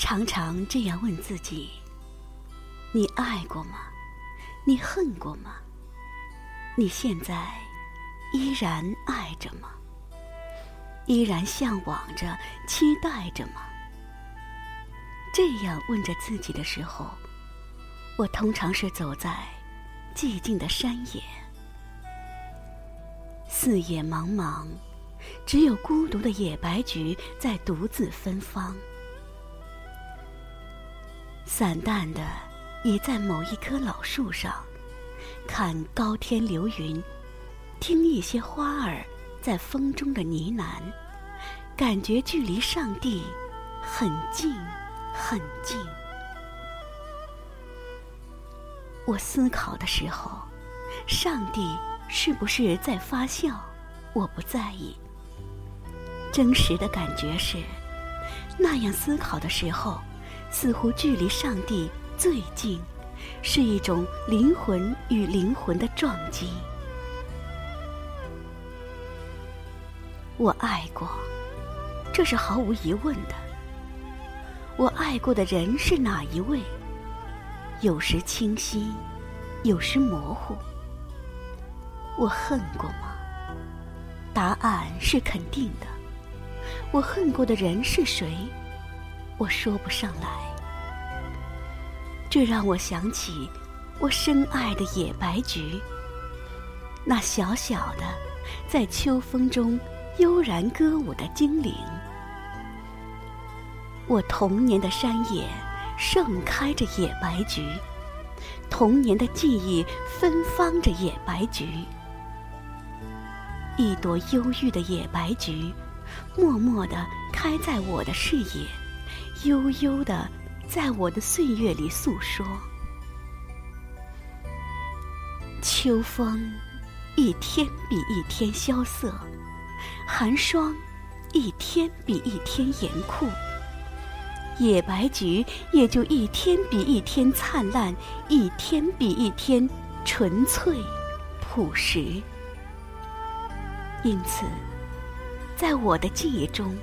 常常这样问自己：你爱过吗？你恨过吗？你现在依然爱着吗？依然向往着、期待着吗？这样问着自己的时候，我通常是走在寂静的山野，四野茫茫，只有孤独的野白菊在独自芬芳。散淡的倚在某一棵老树上，看高天流云，听一些花儿在风中的呢喃，感觉距离上帝很近。很近。我思考的时候，上帝是不是在发笑？我不在意。真实的感觉是，那样思考的时候，似乎距离上帝最近，是一种灵魂与灵魂的撞击。我爱过，这是毫无疑问的。我爱过的人是哪一位？有时清晰，有时模糊。我恨过吗？答案是肯定的。我恨过的人是谁？我说不上来。这让我想起我深爱的野白菊，那小小的，在秋风中悠然歌舞的精灵。我童年的山野盛开着野白菊，童年的记忆芬芳着野白菊。一朵忧郁的野白菊，默默地开在我的视野，悠悠地在我的岁月里诉说。秋风一天比一天萧瑟，寒霜一天比一天严酷。野白菊也就一天比一天灿烂，一天比一天纯粹、朴实。因此，在我的记忆中，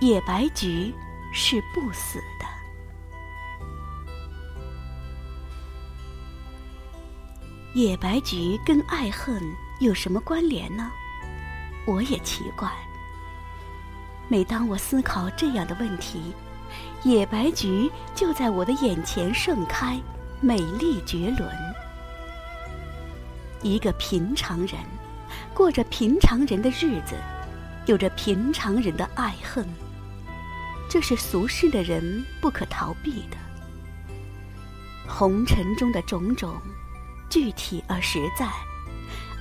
野白菊是不死的。野白菊跟爱恨有什么关联呢？我也奇怪。每当我思考这样的问题，野白菊就在我的眼前盛开，美丽绝伦。一个平常人，过着平常人的日子，有着平常人的爱恨，这是俗世的人不可逃避的。红尘中的种种，具体而实在，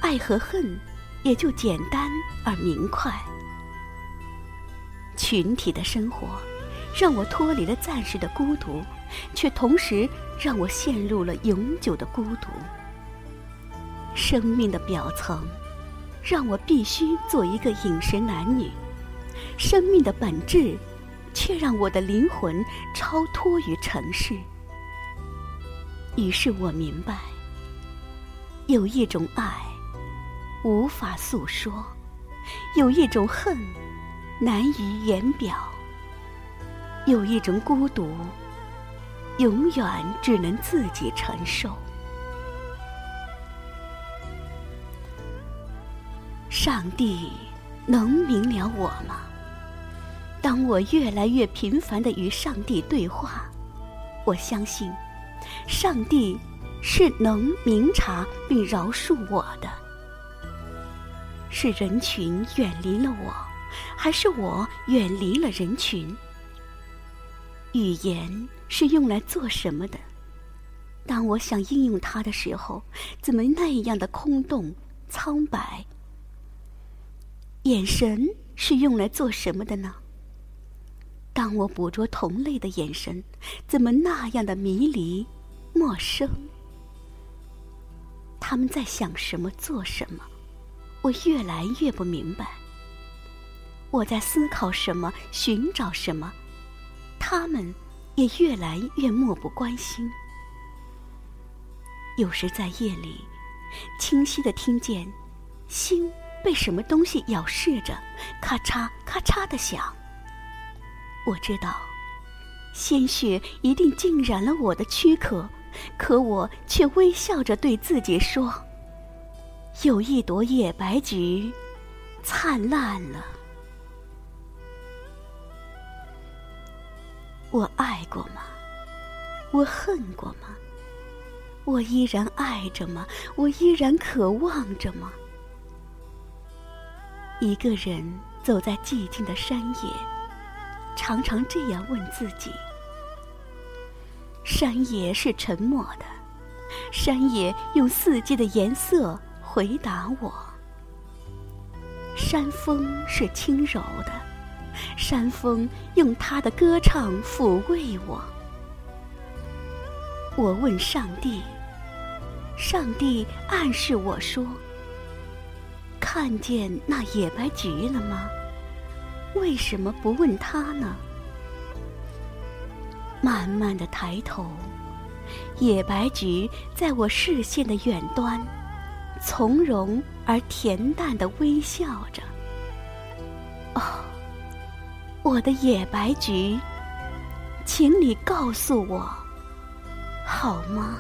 爱和恨也就简单而明快。群体的生活。让我脱离了暂时的孤独，却同时让我陷入了永久的孤独。生命的表层，让我必须做一个饮食男女；生命的本质，却让我的灵魂超脱于尘世。于是我明白，有一种爱无法诉说，有一种恨难于言表。有一种孤独，永远只能自己承受。上帝能明了我吗？当我越来越频繁的与上帝对话，我相信，上帝是能明察并饶恕我的。是人群远离了我，还是我远离了人群？语言是用来做什么的？当我想应用它的时候，怎么那样的空洞、苍白？眼神是用来做什么的呢？当我捕捉同类的眼神，怎么那样的迷离、陌生？他们在想什么、做什么？我越来越不明白。我在思考什么？寻找什么？他们也越来越漠不关心。有时在夜里，清晰的听见心被什么东西咬噬着，咔嚓咔嚓的响。我知道，鲜血一定浸染了我的躯壳，可我却微笑着对自己说：“有一朵野白菊，灿烂了。”我爱过吗？我恨过吗？我依然爱着吗？我依然渴望着吗？一个人走在寂静的山野，常常这样问自己：山野是沉默的，山野用四季的颜色回答我；山风是轻柔的，山风用它的歌唱抚慰我。我问上帝，上帝暗示我说。看见那野白菊了吗？为什么不问他呢？慢慢的抬头，野白菊在我视线的远端，从容而恬淡的微笑着。哦，我的野白菊，请你告诉我，好吗？